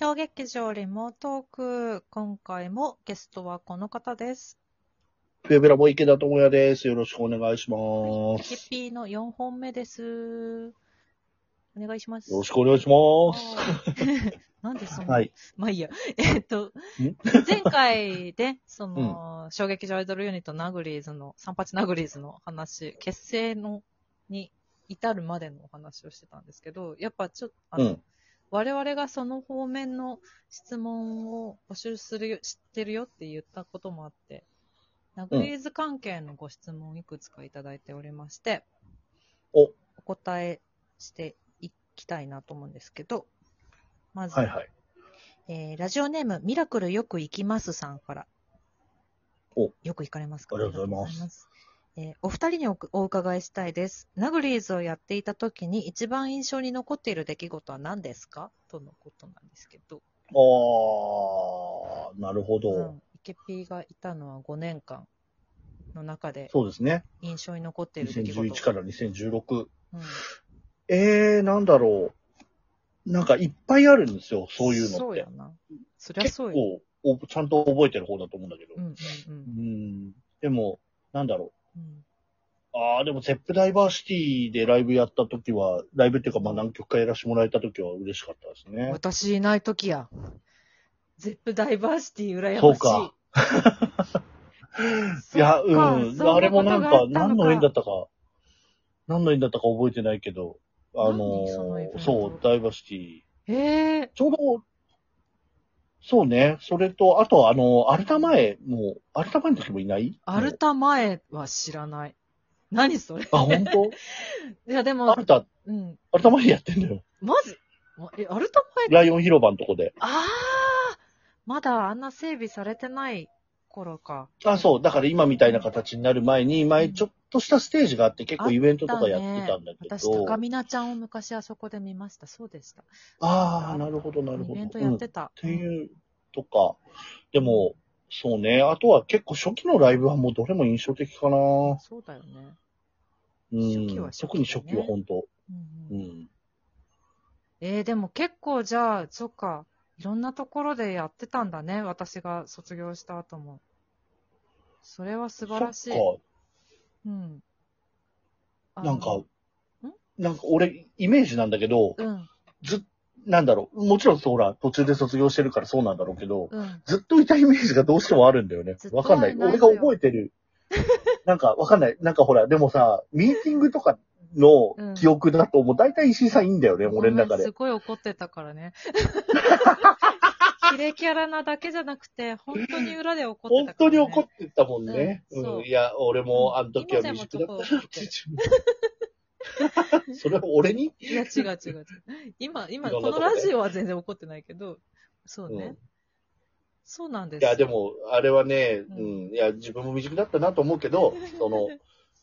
小劇場リモートーク。今回もゲストはこの方です。フェベラボ池田智也です。よろしくお願いしまケす。ピーの4本目です。お願いします。よろしくお願いします。はい なんでそんな、はい。まあいいや。えっと、前回で、その、小劇場アイドルユニットナグリーズの、三八ナグリーズの話、結成の、に至るまでのお話をしてたんですけど、やっぱちょっと、あの、うん。我々がその方面の質問を募集するよ、知ってるよって言ったこともあって、ナグリーズ関係のご質問をいくつかいただいておりまして、お。お答えしていきたいなと思うんですけど、まず、はいはい。えーラジオネーム、ミラクルよく行きますさんから。お。よく行かれますか？ありがとうございますえーお二人におお伺いしたいです。ナグリーズをやっていた時に一番印象に残っている出来事は何ですか？とのことなんですけど。あー、なるほど。うん。池P がいたのは5年間の中でそうですね。印象に残っている出来事。2011から2016。うん、えー、なんだろう。なんかいっぱいあるんですよ、そういうのって。そうやな。そりゃ結そうよ。構お、ちゃんと覚えてる方だと思うんだけど。うんうんう。うんん。でも、なんだろう。うんああ、でも、 Zepp ダイバーシティでライブやった時は、ライブっていうか、まあ何曲かやらせてもらえた時は嬉しかったですね。私いない時や。ゼップダイバーシティ羨ましい。そうか いや、うん。あれもなんか、ことがあったの何の縁だったか、何の縁だったか覚えてないけど、あの何そのイベントそう、ダイバーシティ。へえ。ちょうど、そうね、それと、あと、あの、アルタ前も、アルタ前の時もいない？アルタ前は知らない。何それ？あ、本当？いや、でもア、ルタ、うん。アルタ前やってんだよ。まず、まえ、アルタ前？ライオン広場のとこで。ああまだあんな整備されてない頃か。あ、そう。だから今みたいな形になる前に、前ちょっとしたステージがあって結構イベントとかやってたんだけど。私、高見菜ちゃんを昔あそこで見ました。そうでした。ああ、なるほど、なるほど。イベントやってた。っていうとか、でも、そうね。あとは結構初期のライブはもうどれも印象的かな。うんそうだよね。うん。初期は初期特に初期は本当。うんうんうん。えー、でも結構じゃあ、そっか。いろんなところでやってたんだね。私が卒業した後も。それは素晴らしい。そっうん。あか、のなんか、なんか俺、イメージなんだけど、うん、ず、なんだろう。もちろんそうほら、途中で卒業してるからそうなんだろうけど、うん。ずっといたイメージがどうしてもあるんだよねずっ。とわかんない。俺が覚えてる。なんかわかんない。なんかほら、でもさ、ミーティングとかの記憶だと、もう大体石井さんいいんだよね、俺の中でごめんす。ごい怒ってたからね。キレキャラなだけじゃなくて、本当に裏で怒って本たね。当に怒ってたもんね。うんそううん。いや、俺もあの時は未熟だったちょってな。それは俺に？いや、違う違う違う。今、今、このラジオは全然怒ってないけど、そうね。うんそうなんですいや、で、も、あれはね、ううんん、いや、自分も未熟だったなと思うけど、その、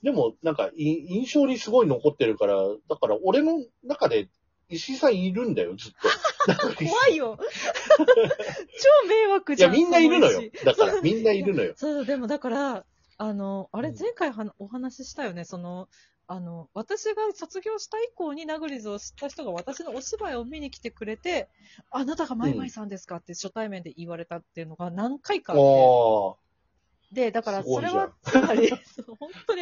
でも、なんか、い印象にすごい残ってるから、だから、俺の中で、石井さんいるんだよ、ずっと。怖いよ。超迷惑いや、じゃん。みんないるのよ。だから、みんないるのよ。そう、でもだから、あの、あれ、うん前回はお話ししたよね、その、あの、私が卒業した以降にナグリズを知った人が私のお芝居を見に来てくれて、あなたがマイマイさんですかって初対面で言われたっていうのが何回かあって、あで、だからそれは、つまり、本当に、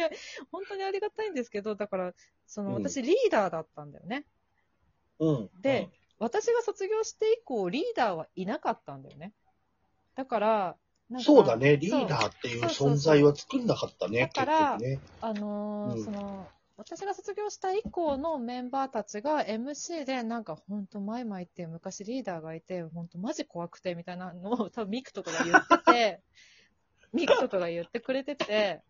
本当にありがたいんですけど、だから、その、うん私リーダーだったんだよね。あ、うん。で、私が卒業して以降、リーダーはいなかったんだよね。だから、なんかそうだね、リーダーっていう存在は作んなかったね、結だから局ね。あのーうんその、私が卒業した以降のメンバーたちが MC でなんかほんとマイマイっていう昔リーダーがいて、ほんとマジ怖くてみたいなのを 多分ミクとかが言ってて、ミクとかが言ってくれてて、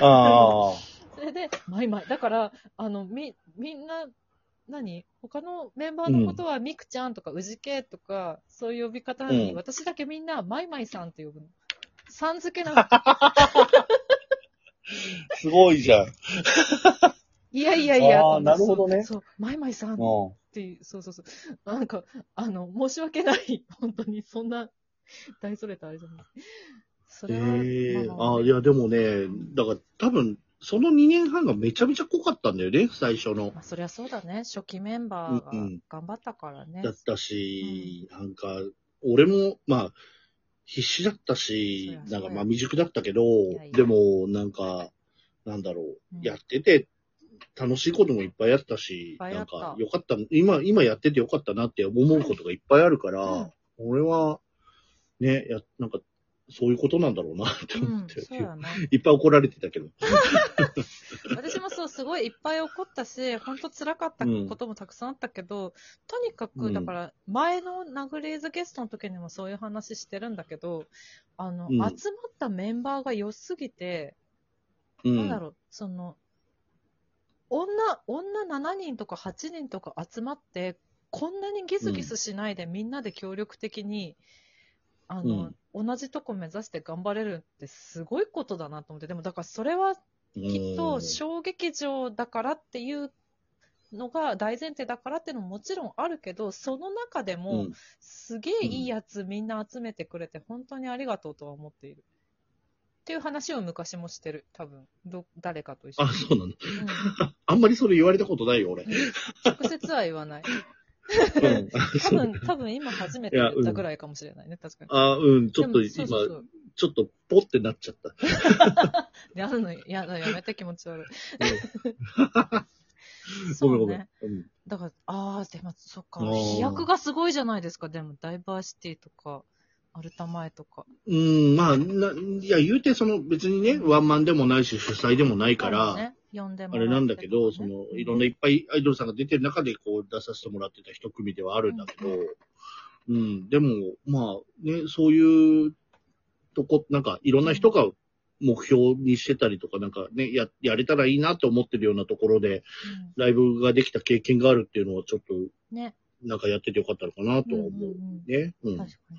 ああ。それで、マイマイ。だから、あの、み、みんな、何？他のメンバーのことはミクちゃんとかウジケとか、そういう呼び方なのに、うん私だけみんなマイマイさんって呼ぶの。さん付けなの。すごいじゃん。いやいやいや。あーなるほどねそう、そうマイマイさんっうていう、そうそうそう。なんか、あの、申し訳ない。本当に、そんな、大それたあれじゃない。そん。れは、ええまあまあああ、いや、でもね、だから多分、その2年半がめちゃめちゃ濃かったんだよね、最初の。まあ、そりゃそうだね。初期メンバーがうんうん。頑張ったからね。だったし、なんか、俺も、まあ、必死だったしなんかまあ未熟だったけどやい、や。でも、なんか、なんだろう。ん。う、やってて、楽しいこともいっぱいあったし、なんか、よかった、今、今やっててよかったなって思うことがいっぱいあるから、うん。俺は、ね、や、なんか、そういうことなんだろうなってうん思って、、そうやな。いっぱい怒られてたけど。私もそう、すごいいっぱい怒ったし、本当辛かったこともたくさんあったけど、とにかく、うんだから、前のナグリーズゲストの時にもそういう話してるんだけど、あの、うん集まったメンバーが良すぎて、うん。なんだろう、その、女、女7人とか8人とか集まって、こんなにギスギスしないでみんなで協力的に、あの、同じとこ目指して頑張れるってすごいことだなと思って、でもだからそれはきっと小劇場だからっていうのが大前提だからっていうのももちろんあるけど、その中でうもん、すげえいいやつみんな集めてくれて本当にありがとうとは思っている。っていう話を昔もしてる。多分、ど、誰かと一緒あ、に。そうなの。うん あんまりそれ言われたことないよ、俺。直接は言わない。うん。多分、多分今初めて言ったぐらいかもしれないね、確かに。あ、うん、ちょっと今、そうそうちょっとポってなっちゃった。やるの、やだ、やめて気持ち悪い。ごそうね。。うんだから、ああ、でも、そっか。飛躍がすごいじゃないですか。でも、ダイバーシティとか、アルタ前とか。うん、まあ、な、いや、言うて、その、別にね、ワンマンでもないし、主催でもないから、ね、呼んでもあれなんだけど、その、いろんないっぱいアイドルさんが出てる中で、こう、出させてもらってた一組ではあるんだけど、うん、でも、まあ、ね、そういうとこ、なんか、いろんな人が目標にしてたりとか、なんかね、や、やれたらいいなと思ってるようなところで、ライブができた経験があるっていうのは、ちょっと、うんね。なんかやっててよかったのかなとは思う。うんうんうんね。うん。確かに。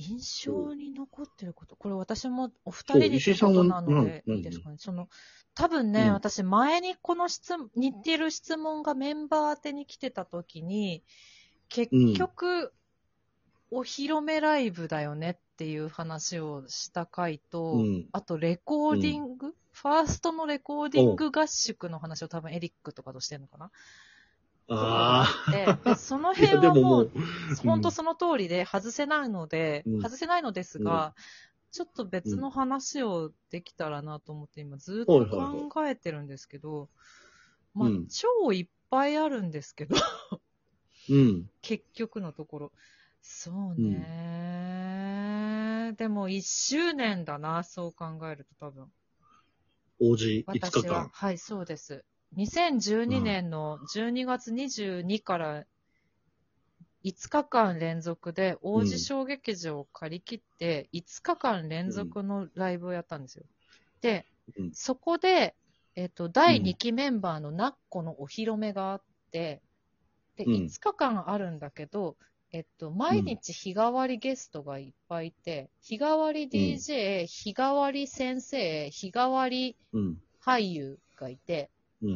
印象に残ってること？これ私もお二人にってことなので、いいですか？ね。その、多分ね、うん私前にこの質問、似てる質問がメンバー宛てに来てた時に、結局、お披露目ライブだよねっていう話をした回と、うん。あとレコーディング、ファーストのレコーディング合宿の話を多分エリックとかとしてるのかな？ああ。その辺はもう本当その通りで外せないので、うん外せないのですが、ちょっと別の話をできたらなと思って今ずっと考えてるんですけど、まあうん、超いっぱいあるんですけど、うん。結局のところ。そうね、でも1周年だな、そう考えると多分。王子5日私は。間。はい、そうです。2012年の12月22から5日間連続で王子小劇場を借り切って5日間連続のライブをやったんですよ。で、うんそこで、えっ、と、第2期メンバーのナッコのお披露目があって、で、うん5日間あるんだけど、えっと、毎日日替わりゲストがいっぱいいて、日替わり DJ、日替わり先生、日替わりうん。俳優がいて、うん。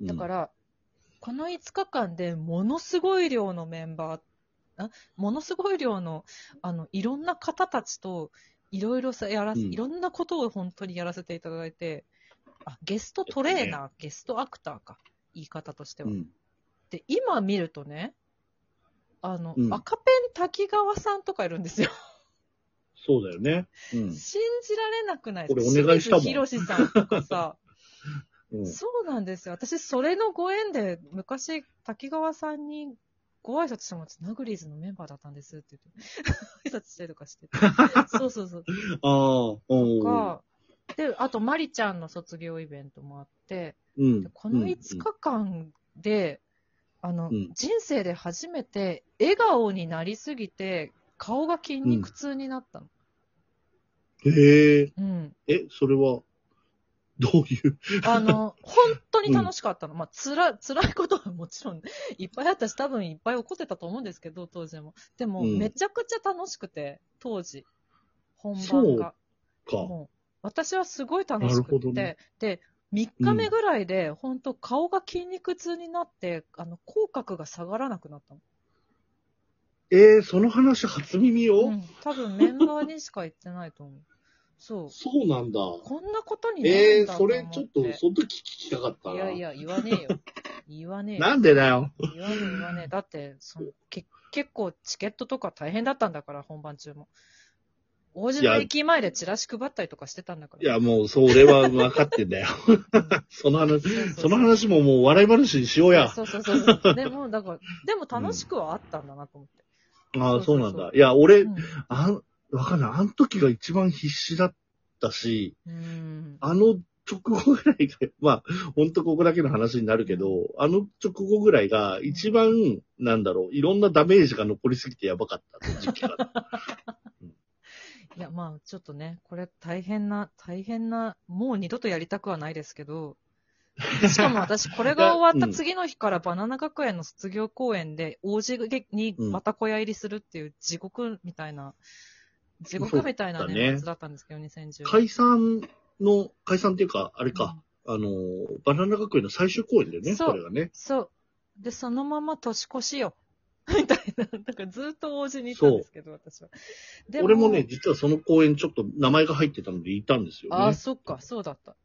うんだから、この5日間でものすごい量のメンバー、あ？ものすごい量の、あの、いろんな方たちと、いろいろさ、やら、うんいろんなことを本当にやらせていただいて、あ、ゲストトレーナー、ゲストアクターか、言い方としては。うん。で、今見るとね、あの、うん赤ペン滝川さんとかいるんですよ。そうだよね。うん。信じられなくないこれお願いしたもん清水宏さんとかさ、うん。そうなんですよ。私、それのご縁で、昔、滝川さんにご挨拶してもらって、ナグリーズのメンバーだったんですって言って、挨拶したりとかしてて。そうそうそう。ああ、うん。か、で、あと、マリちゃんの卒業イベントもあって、うんで。この5日間で、あの、うん人生で初めて笑顔になりすぎて、顔が筋肉痛になったの。うん。へえ。うん。え、それは、どういう？あの、本当に楽しかったの。まあ、つら、辛いことはもちろん、いっぱいあったし、多分いっぱい起こってたと思うんですけど、当時も。でも、うんめちゃくちゃ楽しくて、当時。本そう番が。か。もう、私はすごい楽しくて、ねで、3日目ぐらいで、本当顔が筋肉痛になって、あの、口角が下がらなくなったの。えー、その話初耳よ。うん、多分メンバーにしか言ってないと思う。そう。そうなんだ。こんなことになるええー、そんだと思って。れちょっと、その時聞きたかったな。いやいや、言わねえよ。言わねえよ。なんでだよ。言わねえ言わねえ。だって、そのけ結構チケットとか大変だったんだから、本番中も。王子の駅前でチラシ配ったりとかしてたんだから。いや、もう、それは分かってんだよ。その話、そうそうそうその話ももう笑い話にしようや。そうそうそうそう。でも、だから、でも楽しくはあったんだなと思って。ああ、そそうなんだ。いや、俺、うんあん、わかんない。あの時が一番必死だったし、うん。あの直後ぐらいが、まあ、ほんとここだけの話になるけど、あの直後ぐらいが一番、なんだろう、いろんなダメージが残りすぎてやばかった時期が。いや、まあ、ちょっとね、これ大変な、大変な、もう二度とやりたくはないですけど、しかも私、これが 終わった次の日からバナナ学園の卒業公演で、王子にまた小屋入りするっていう地獄みたいな、地獄みたいな年末だったんですけど、2010解散の、解散っていうか、あれか、あの、バナナ学園の最終公演だよね、それがね。そう。で、そのまま年越しよ。みたいな。だからずっと王子にいたんですけど、私は。で俺もね、、実はその公演ちょっと名前が入ってたのでいたんですよね。ああ、そっか、そうだった。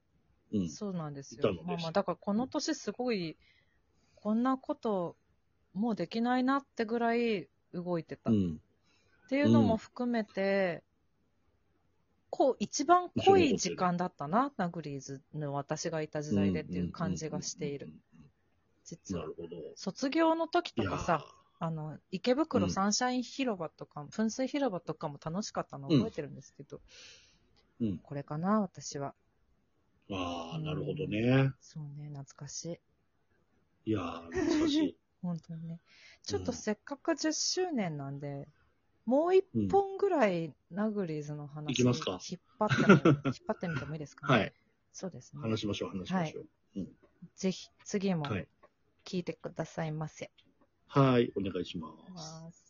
うん。そうなんですいたので。すよまあまあ、だからこの年すごい、こんなこと、もうできないなってぐらい動いてた。っうん。ていうのも含めて、こう、一番濃い時間だったな、ナグリーズの私がいた時代でっていう感じがしている。。実は。卒業の時とかさ、あの、池袋サンシャイン広場とか、噴水広場とかも楽しかったの覚えてるんですけど、うんこれかな、私は。ああ、なるほどね。そうね、懐かしい。いやー、懐かしい。本当にね。ちょっとせっかく10周年なんで、もう一本ぐらいナグリーズの話、いきますか引っ張ってみ、引っ張ってみてもいいですかね？はい。そうですね。話しましょう、話しましょう。ぜひ、次もはい聞いてくださいませ。はい、お願いしま。ます